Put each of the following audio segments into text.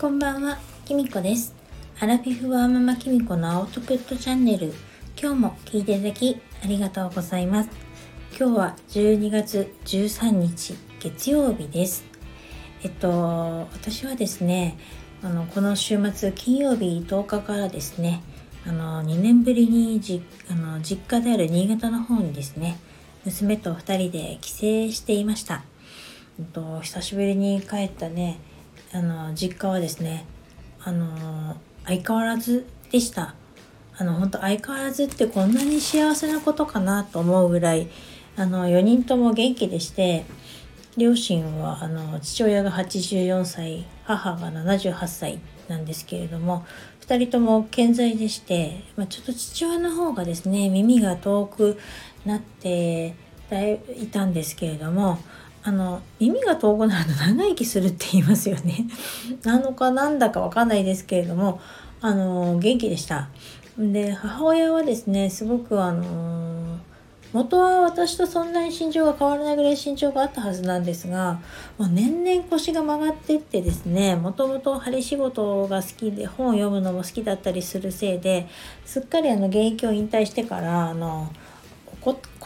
こんばんは、きみこです。アラフィフワーママきみこのアウトプットチャンネル。今日も聞いていただきありがとうございます。今日は12月13日月曜日です。えっと、私はですね、あのこの週末金曜日10日からですね、あの2年ぶりにじあの実家である新潟の方にですね、娘と2人で帰省していました。えっと、久しぶりに帰ったねあの実家はですねあの相変わらずでした。あの本当相変わらずってこんなに幸せなことかなと思うぐらいあの4人とも元気でして両親はあの父親が84歳母が78歳なんですけれども2人とも健在でして、まあ、ちょっと父親の方がですね耳が遠くなっていたんですけれどもあの耳が遠くなると長生きするって言いますよね。なのかなんだかわかんないですけれどもあの元気でした。で母親はですねすごくあの元は私とそんなに身長が変わらないぐらい身長があったはずなんですが、もう年々腰が曲がってってですねもともと針仕事が好きで本を読むのも好きだったりするせいですっかりあの現役を引退してからあの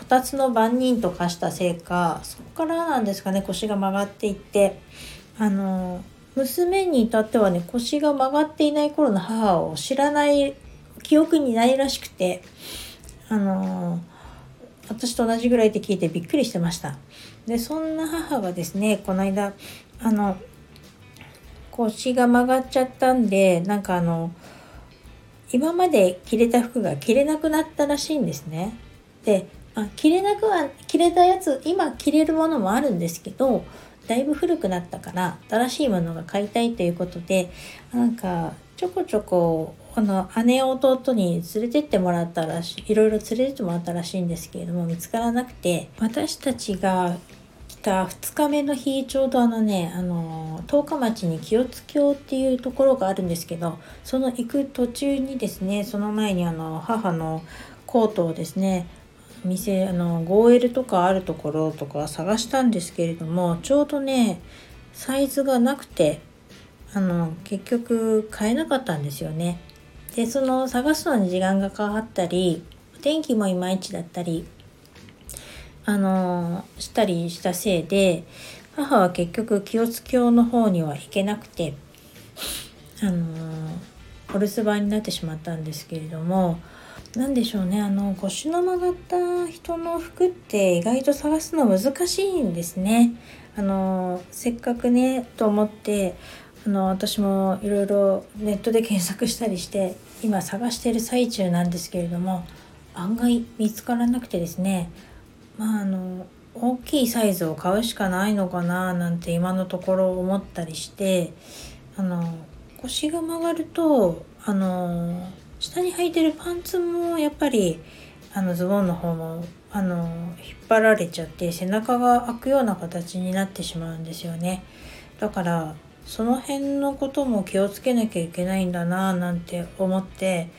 こたつの番人と化したせいかそこからなんですかね腰が曲がっていって。あの娘に至ってはね腰が曲がっていない頃の母を知らない記憶にないらしくて。あの私と同じぐらいって聞いてびっくりしてました。でそんな母がですねこの間あの腰が曲がっちゃったんでなんかあの今まで着れた服が着れなくなったらしいんですね。で、あ、着れなくは着れたやつ今着れるものもあるんですけどだいぶ古くなったから新しいものが買いたいということでなんかちょこちょこあの姉弟に連れてってもらったらしいいろいろ連れてってもらったらしいんですけれども見つからなくて私たちが来た2日目の日ちょうどあのねあの十日町に清津峡っていうところがあるんですけどその行く途中にですねその前にあの母のコートをですね店あの 5L とかあるところとか探したんですけれどもちょうどねサイズがなくてあの結局買えなかったんですよね。でその探すのに時間がかかったりお天気もいまいちだったりあのしたりしたせいで母は結局清津峡の方には行けなくてあのお留守番になってしまったんですけれども何でしょうねあの腰の曲がった人の服って意外と探すの難しいんですね。あのせっかくねと思ってあの私もいろいろネットで検索したりして今探してる最中なんですけれども案外見つからなくてですねまああの大きいサイズを買うしかないのかななんて今のところ思ったりしてあの腰が曲がるとあの下に履いてるパンツもやっぱりあのズボンの方もあの引っ張られちゃって背中が開くような形になってしまうんですよね。だからその辺のことも気をつけなきゃいけないんだななんて思って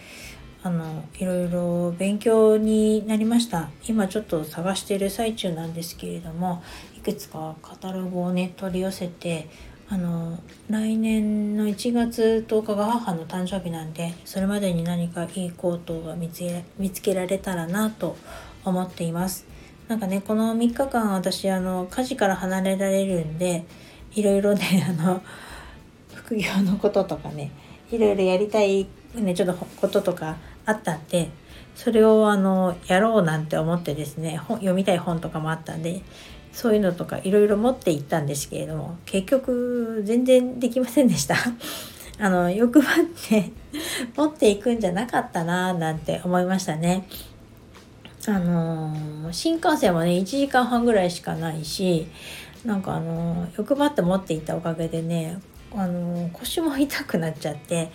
あのいろいろ勉強になりました。今ちょっと探している最中なんですけれどもいくつかカタログをね取り寄せてあの来年の1月10日が母の誕生日なんでそれまでに何かいいコートが見つけられたらなと思っています。なんかねこの3日間私あの家事から離れられるんでいろいろね あの副業のこととかねいろいろやりたい、ね、ちょっとこととかあったんでそれをあのやろうなんて思ってですね読みたい本とかもあったんでそういうのとかいろいろ持っていったんですけれども結局全然できませんでした。あの欲張って 持っていくんじゃなかったななんて思いましたね。あの新幹線はね1時間半ぐらいしかないしなんかあの欲張って持っていったおかげでねあの腰も痛くなっちゃって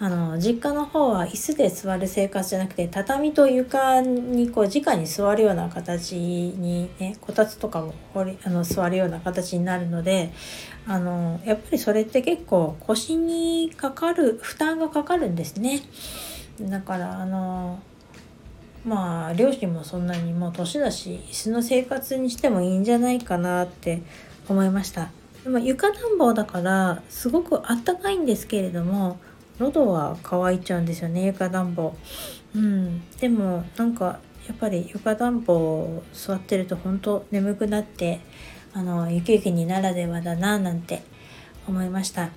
あの実家の方は椅子で座る生活じゃなくて畳と床にこう直に座るような形にねこたつとかもあの座るような形になるのであのやっぱりそれって結構腰にかかる負担がかかるんですね。だからあのまあ両親もそんなにもう年だし椅子の生活にしてもいいんじゃないかなって思いました。でも床暖房だからすごくあったかいんですけれども喉は乾いちゃうんですよね床暖房。うん。でもなんかやっぱり床暖房座ってると本当眠くなってあの雪雪にならではだななんて思いました。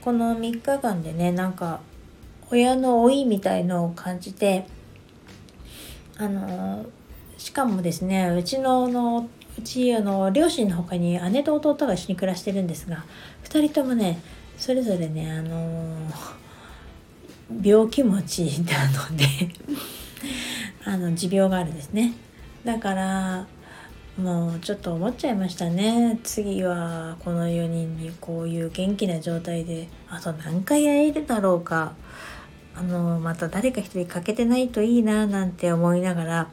この3日間でねなんか親の老いみたいのを感じてあのしかもですねうちののうちあの両親の他に姉と弟が一緒に暮らしてるんですが2人ともねそれぞれねあの病気持ちなので あの持病があるんですね。だからもうちょっと思っちゃいましたね。次はこの4人にこういう元気な状態であと何回会えるだろうか。あのまた誰か一人欠けてないといいななんて思いながら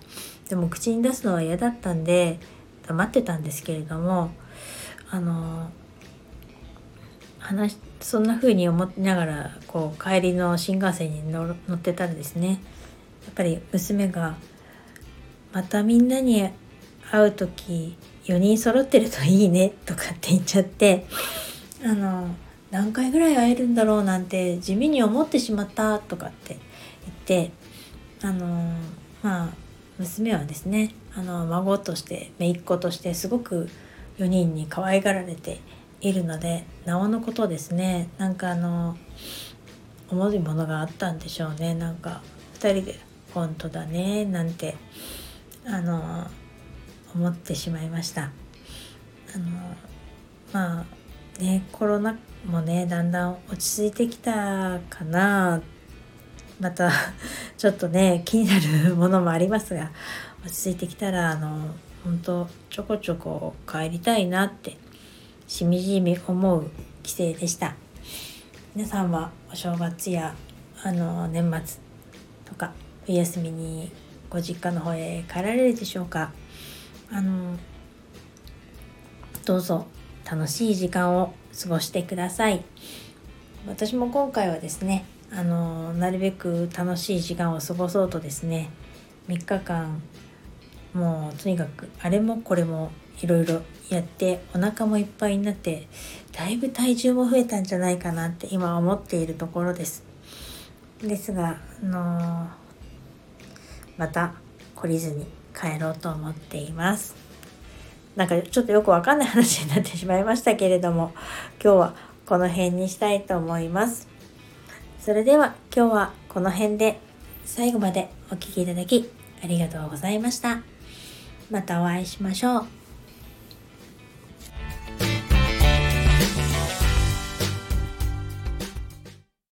でも口に出すのは嫌だったんで黙ってたんですけれどもあの話そんな風に思いながらこう帰りの新幹線に乗ってたらですね。やっぱり娘が「またみんなに会う時4人揃ってるといいね」とかって言っちゃってあの何回ぐらい会えるんだろうなんて地味に思ってしまったとかって言ってあのまあ娘はですねあの孫として姪っ子としてすごく4人に可愛がられているのでなおのことですね。なんかあの思うものがあったんでしょうね。なんか2人で「本当だね」なんてあの思ってしまいました。あのまあねコロナもねだんだん落ち着いてきたかな。またちょっとね気になるものもありますが落ち着いてきたらあの本当ちょこちょこ帰りたいなってしみじみ思う帰省でした。皆さんはお正月やあの年末とか冬休みにご実家の方へ帰られるでしょうか？あのどうぞ楽しい時間を過ごしてください。私も今回はですねあのなるべく楽しい時間を過ごそうとですね3日間もうとにかくあれもこれもいろいろやってお腹もいっぱいになってだいぶ体重も増えたんじゃないかなって今思っているところです。ですがあのまた懲りずに帰ろうと思っています。なんかちょっとよくわかんない話になってしまいましたけれども今日はこの辺にしたいと思います。それでは今日はこの辺で最後までお聴きいただきありがとうございました。またお会いしましょう。